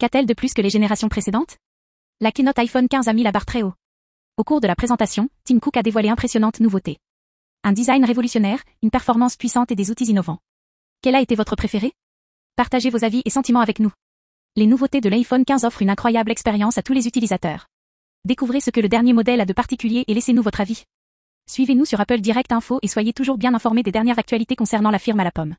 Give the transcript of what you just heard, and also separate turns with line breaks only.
Qu'a-t-elle de plus que les générations précédentes? La keynote iPhone 15 a mis la barre très haut. Au cours de la présentation, Tim Cook a dévoilé impressionnantes nouveautés. Un design révolutionnaire, une performance puissante et des outils innovants. Quel a été votre préféré Partagez vos avis et sentiments avec nous. Les nouveautés de l'iPhone 15 offrent une incroyable expérience à tous les utilisateurs. Découvrez ce que le dernier modèle a de particulier et laissez-nous votre avis. Suivez-nous sur Apple Direct Info et soyez toujours bien informés des dernières actualités concernant la firme à la pomme.